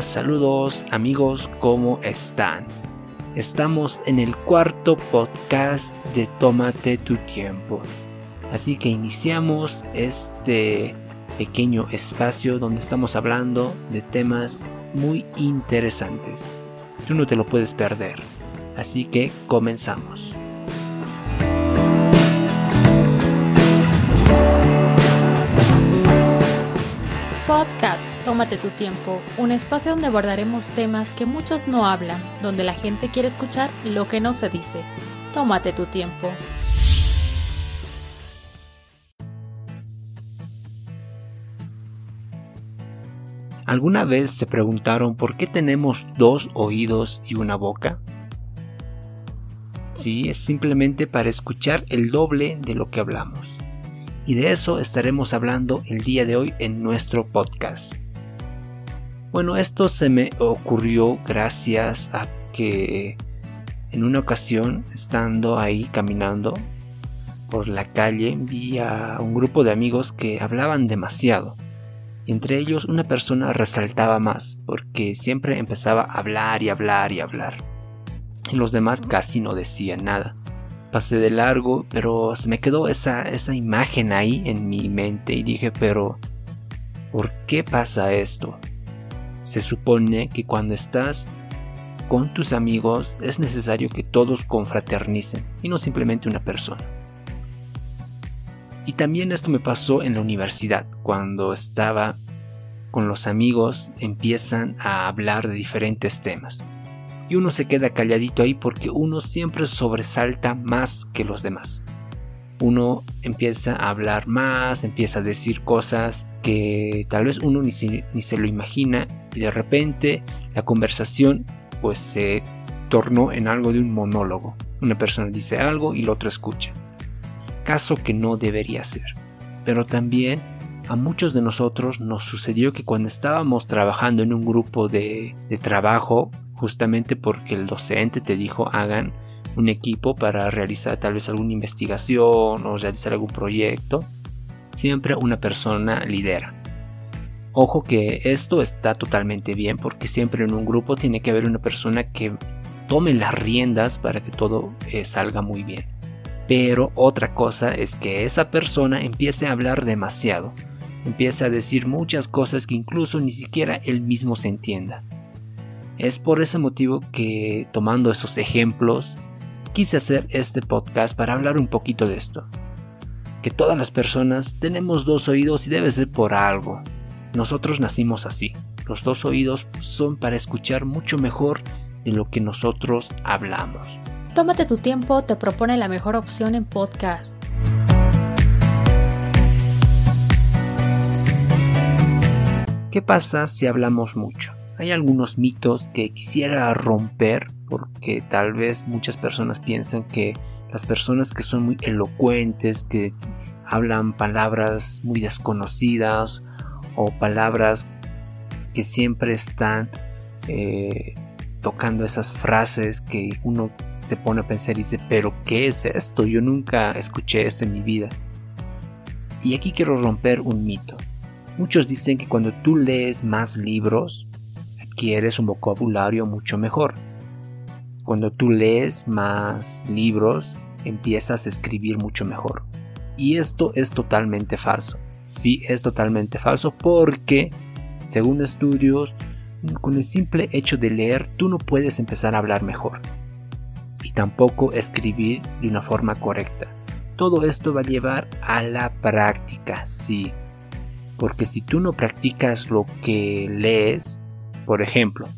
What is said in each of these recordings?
Saludos amigos, ¿cómo están? Estamos en el cuarto podcast de Tómate tu tiempo. Así que iniciamos este pequeño espacio donde estamos hablando de temas muy interesantes. Tú no te lo puedes perder. Así que comenzamos. Tómate tu tiempo, un espacio donde abordaremos temas que muchos no hablan, donde la gente quiere escuchar lo que no se dice. Tómate tu tiempo. ¿Alguna vez se preguntaron por qué tenemos dos oídos y una boca? Sí, es simplemente para escuchar el doble de lo que hablamos y de eso estaremos hablando el día de hoy en nuestro podcast. Bueno, esto se me ocurrió gracias a que en una ocasión, estando ahí caminando por la calle, vi a un grupo de amigos que hablaban demasiado. entre ellos una persona resaltaba más, porque siempre empezaba a hablar y hablar y hablar. Y los demás casi no decían nada pasé de largo, pero se me quedó esa, esa imagen ahí en mi mente y dije, pero ¿por qué pasa esto? Se supone que cuando estás con tus amigos es necesario que todos confraternicen y no simplemente una persona. Y también esto me pasó en la universidad, cuando estaba con los amigos empiezan a hablar de diferentes temas y uno se queda calladito ahí porque uno siempre sobresalta más que los demás. Uno empieza a hablar más, empieza a decir cosas que tal vez uno ni se, ni se lo imagina y de repente la conversación pues se tornó en algo de un monólogo. Una persona dice algo y el otro escucha. Caso que no debería ser. Pero también a muchos de nosotros nos sucedió que cuando estábamos trabajando en un grupo de, de trabajo justamente porque el docente te dijo hagan un equipo para realizar tal vez alguna investigación o realizar algún proyecto, siempre una persona lidera. Ojo que esto está totalmente bien porque siempre en un grupo tiene que haber una persona que tome las riendas para que todo eh, salga muy bien. Pero otra cosa es que esa persona empiece a hablar demasiado, empiece a decir muchas cosas que incluso ni siquiera él mismo se entienda. Es por ese motivo que, tomando esos ejemplos, quise hacer este podcast para hablar un poquito de esto. Que todas las personas tenemos dos oídos y debe ser por algo. Nosotros nacimos así. Los dos oídos son para escuchar mucho mejor de lo que nosotros hablamos. Tómate tu tiempo, te propone la mejor opción en podcast. ¿Qué pasa si hablamos mucho? Hay algunos mitos que quisiera romper porque tal vez muchas personas piensan que las personas que son muy elocuentes, que hablan palabras muy desconocidas o palabras que siempre están eh, tocando esas frases que uno se pone a pensar y dice, pero ¿qué es esto? Yo nunca escuché esto en mi vida. Y aquí quiero romper un mito. Muchos dicen que cuando tú lees más libros, quieres un vocabulario mucho mejor. Cuando tú lees más libros, empiezas a escribir mucho mejor. Y esto es totalmente falso. Sí es totalmente falso porque, según estudios, con el simple hecho de leer tú no puedes empezar a hablar mejor. Y tampoco escribir de una forma correcta. Todo esto va a llevar a la práctica, sí. Porque si tú no practicas lo que lees, por ejemplo,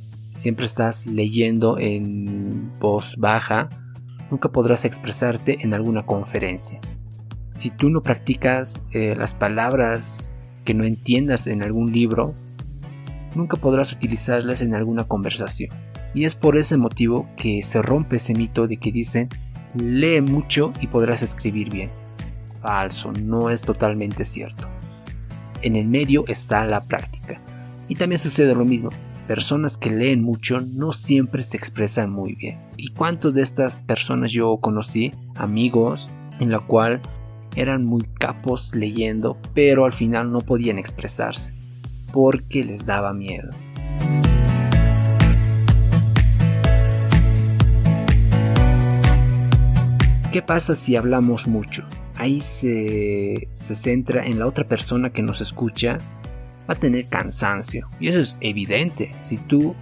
siempre estás leyendo en voz baja, nunca podrás expresarte en alguna conferencia. Si tú no practicas eh, las palabras que no entiendas en algún libro, nunca podrás utilizarlas en alguna conversación. Y es por ese motivo que se rompe ese mito de que dicen lee mucho y podrás escribir bien. Falso, no es totalmente cierto. En el medio está la práctica Y también sucede lo mismo. Personas que leen mucho no siempre se expresan muy bien. ¿Y cuántos de estas personas yo conocí? Amigos en la cual eran muy capos leyendo, pero al final no podían expresarse porque les daba miedo. ¿Qué pasa si hablamos mucho? Ahí se, se, centra en la otra persona que nos escucha, va a tener cansancio. Y eso es evidente. Si tú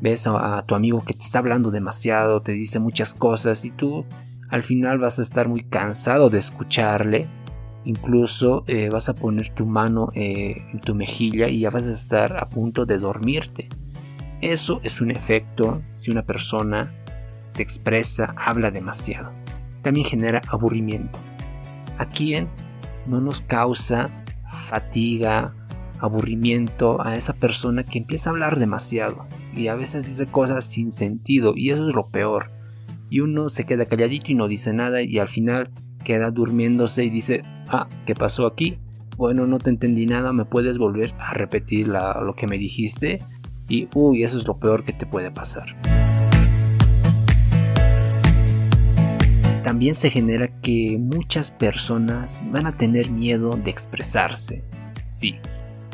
ves a, tu amigo que te está hablando demasiado, te dice muchas cosas y tú al final vas a estar muy cansado de escucharle, Incluso eh, vas a poner tu mano eh, en tu mejilla y ya vas a estar a punto de dormirte. Eso es un efecto si una persona se expresa, habla demasiado. También genera aburrimiento. ¿A quién no nos causa fatiga, aburrimiento a esa persona que empieza a hablar demasiado y a veces dice cosas sin sentido y eso es lo peor? Y uno se queda calladito y no dice nada y al final queda durmiéndose y dice, ah, ¿qué pasó aquí? Bueno, no te entendí nada, me puedes volver a repetir lo que me dijiste y, uy, eso es lo peor que te puede pasar. También se genera que muchas personas van a tener miedo de expresarse. Sí,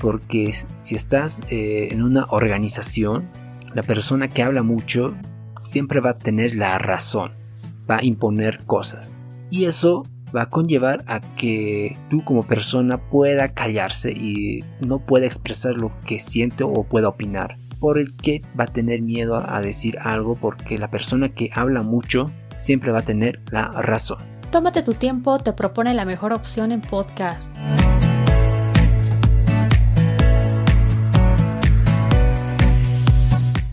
porque si estás eh, en una organización, la persona que habla mucho siempre va a tener la razón, va a imponer cosas. Y eso va a conllevar a que tú como persona pueda callarse y no pueda expresar lo que siente o pueda opinar. Por el que va a tener miedo a decir algo porque la persona que habla mucho siempre va a tener la razón. Tómate tu tiempo, te propone la mejor opción en podcast.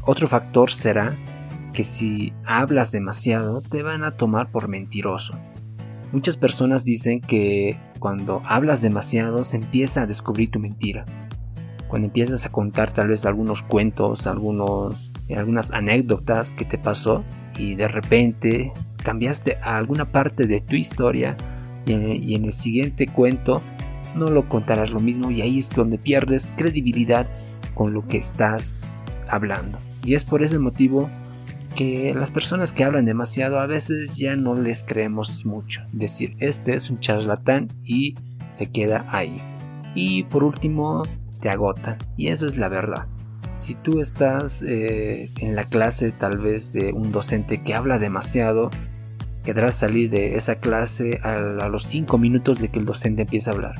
Otro factor será que si hablas demasiado te van a tomar por mentiroso. Muchas personas dicen que cuando hablas demasiado se empieza a descubrir tu mentira. Cuando empiezas a contar tal vez algunos cuentos, algunos, algunas anécdotas que te pasó y de repente cambiaste a alguna parte de tu historia y en, y en el siguiente cuento no lo contarás lo mismo y ahí es donde pierdes credibilidad con lo que estás hablando. Y es por ese motivo que las personas que hablan demasiado a veces ya no les creemos mucho. Decir, este es un charlatán y se queda ahí. Y por último, te agotan. Y eso es la verdad. Si tú estás eh, en la clase tal vez de un docente que habla demasiado, quedarás salir de esa clase a, los 5 minutos de que el docente empiece a hablar.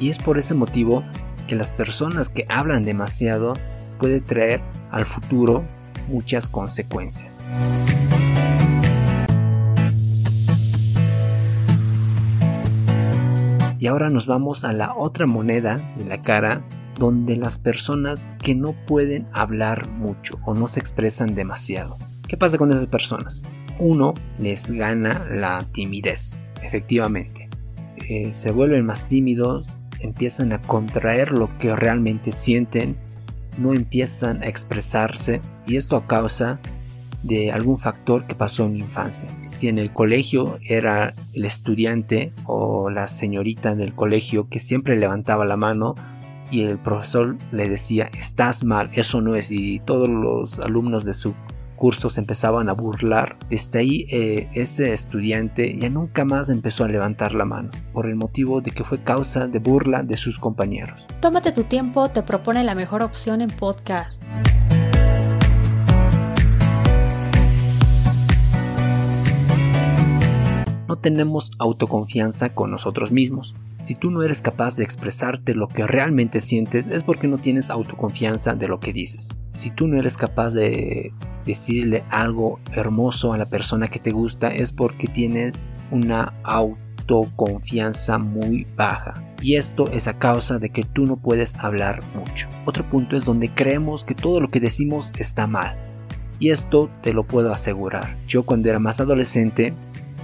Y es por ese motivo que las personas que hablan demasiado puede traer al futuro muchas consecuencias. Y ahora nos vamos a la otra moneda de la cara donde las personas que no pueden hablar mucho o no se expresan demasiado. ¿Qué pasa con esas personas? Uno les gana la timidez, efectivamente. Eh, se vuelven más tímidos, empiezan a contraer lo que realmente sienten no empiezan a expresarse y esto a causa de algún factor que pasó en mi infancia. Si en el colegio era el estudiante o la señorita del colegio que siempre levantaba la mano y el profesor le decía estás mal, eso no es y todos los alumnos de su cursos empezaban a burlar. Desde ahí eh, ese estudiante ya nunca más empezó a levantar la mano, por el motivo de que fue causa de burla de sus compañeros. Tómate tu tiempo, te propone la mejor opción en podcast. No tenemos autoconfianza con nosotros mismos. Si tú no eres capaz de expresarte lo que realmente sientes es porque no tienes autoconfianza de lo que dices. Si tú no eres capaz de decirle algo hermoso a la persona que te gusta es porque tienes una autoconfianza muy baja. Y esto es a causa de que tú no puedes hablar mucho. Otro punto es donde creemos que todo lo que decimos está mal. Y esto te lo puedo asegurar. Yo cuando era más adolescente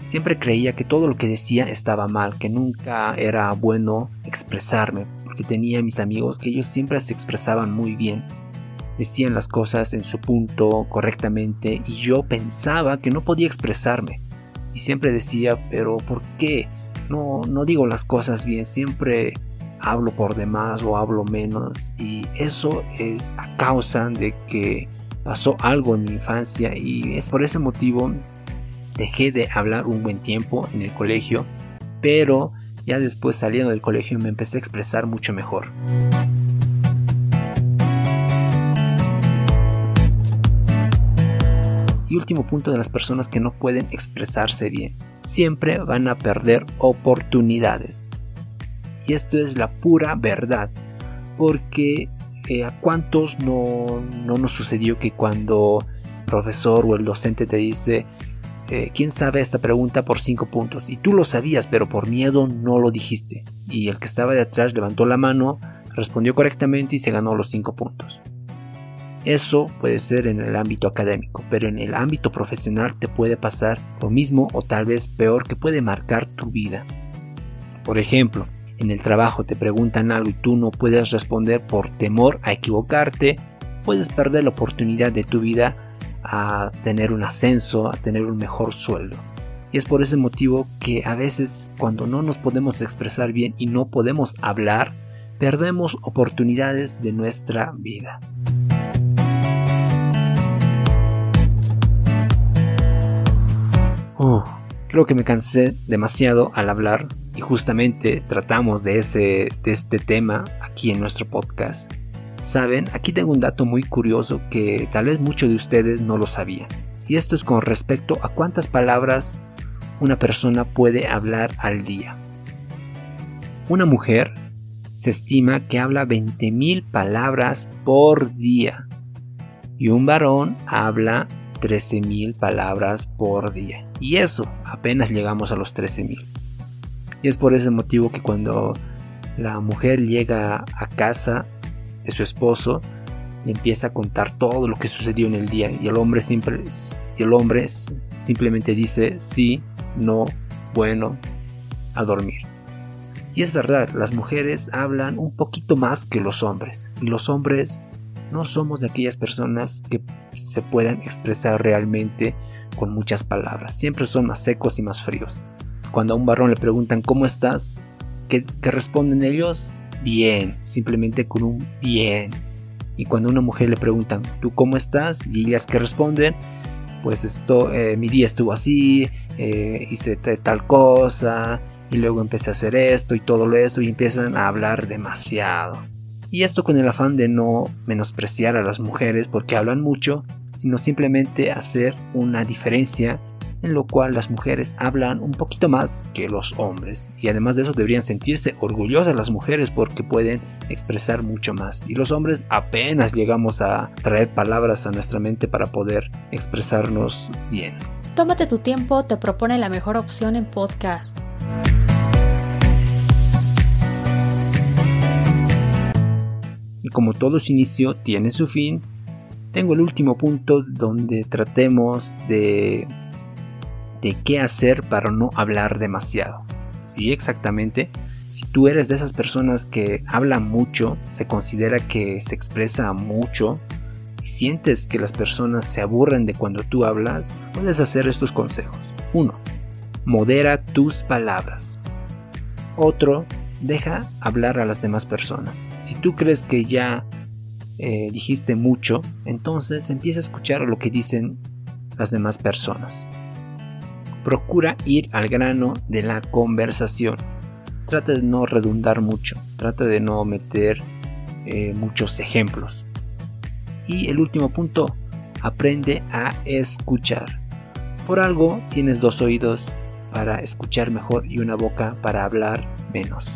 Siempre creía que todo lo que decía estaba mal, que nunca era bueno expresarme, porque tenía mis amigos que ellos siempre se expresaban muy bien. Decían las cosas en su punto correctamente y yo pensaba que no podía expresarme. Y siempre decía, pero ¿por qué? No, no digo las cosas bien, siempre hablo por demás o hablo menos y eso es a causa de que pasó algo en mi infancia y es por ese motivo dejé de hablar un buen tiempo en el colegio, pero ya después saliendo del colegio me empecé a expresar mucho mejor. Y último punto de las personas que no pueden expresarse bien. Siempre van a perder oportunidades. Y esto es la pura verdad. Porque eh, a cuántos no, no nos sucedió que cuando el profesor o el docente te dice, eh, ¿quién sabe esta pregunta por 5 puntos? Y tú lo sabías, pero por miedo no lo dijiste. Y el que estaba de atrás levantó la mano, respondió correctamente y se ganó los 5 puntos. Eso puede ser en el ámbito académico, pero en el ámbito profesional te puede pasar lo mismo o tal vez peor que puede marcar tu vida. Por ejemplo, en el trabajo te preguntan algo y tú no puedes responder por temor a equivocarte, puedes perder la oportunidad de tu vida a tener un ascenso, a tener un mejor sueldo. Y es por ese motivo que a veces cuando no nos podemos expresar bien y no podemos hablar, perdemos oportunidades de nuestra vida. Oh, creo que me cansé demasiado al hablar y justamente tratamos de, ese, de este tema aquí en nuestro podcast. Saben, aquí tengo un dato muy curioso que tal vez muchos de ustedes no lo sabían. Y esto es con respecto a cuántas palabras una persona puede hablar al día. Una mujer se estima que habla 20.000 palabras por día. Y un varón habla 13.000 palabras por día. Y eso, apenas llegamos a los 13.000. Y es por ese motivo que cuando la mujer llega a casa de su esposo, le empieza a contar todo lo que sucedió en el día y el hombre siempre y el hombre simplemente dice sí, no, bueno, a dormir. Y es verdad, las mujeres hablan un poquito más que los hombres y los hombres no somos de aquellas personas que se puedan expresar realmente con muchas palabras. Siempre son más secos y más fríos. Cuando a un varón le preguntan ¿cómo estás? ¿Qué, qué responden ellos? Bien, simplemente con un bien. Y cuando a una mujer le preguntan, ¿tú cómo estás? Y ellas que responden, pues esto, eh, mi día estuvo así, eh, hice tal cosa, y luego empecé a hacer esto y todo lo esto, y empiezan a hablar demasiado. Y esto con el afán de no menospreciar a las mujeres porque hablan mucho, sino simplemente hacer una diferencia en lo cual las mujeres hablan un poquito más que los hombres. Y además de eso deberían sentirse orgullosas las mujeres porque pueden expresar mucho más. Y los hombres apenas llegamos a traer palabras a nuestra mente para poder expresarnos bien. Tómate tu tiempo, te propone la mejor opción en podcast. Y como todo su inicio tiene su fin, tengo el último punto donde tratemos de de qué hacer para no hablar demasiado. Sí, exactamente. Si tú eres de esas personas que hablan mucho, se considera que se expresa mucho y sientes que las personas se aburren de cuando tú hablas, puedes hacer estos consejos. 1. Modera tus palabras. Otro, deja hablar a las demás personas. Si tú crees que ya eh, dijiste mucho, entonces empieza a escuchar lo que dicen las demás personas. Procura ir al grano de la conversación. Trata de no redundar mucho. Trata de no meter eh, muchos ejemplos. Y el último punto, aprende a escuchar. Por algo tienes dos oídos para escuchar mejor y una boca para hablar menos.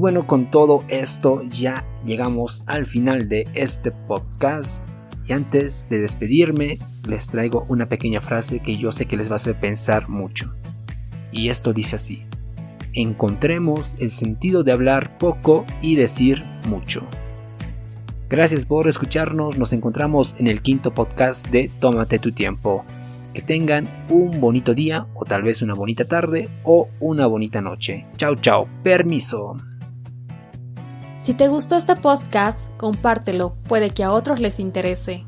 Bueno, con todo esto ya llegamos al final de este podcast. Y antes de despedirme, les traigo una pequeña frase que yo sé que les va a hacer pensar mucho. Y esto dice así. Encontremos el sentido de hablar poco y decir mucho. Gracias por escucharnos, nos encontramos en el quinto podcast de Tómate tu tiempo. Que tengan un bonito día o tal vez una bonita tarde o una bonita noche. Chao, chao. Permiso. Si te gustó este podcast, compártelo, puede que a otros les interese.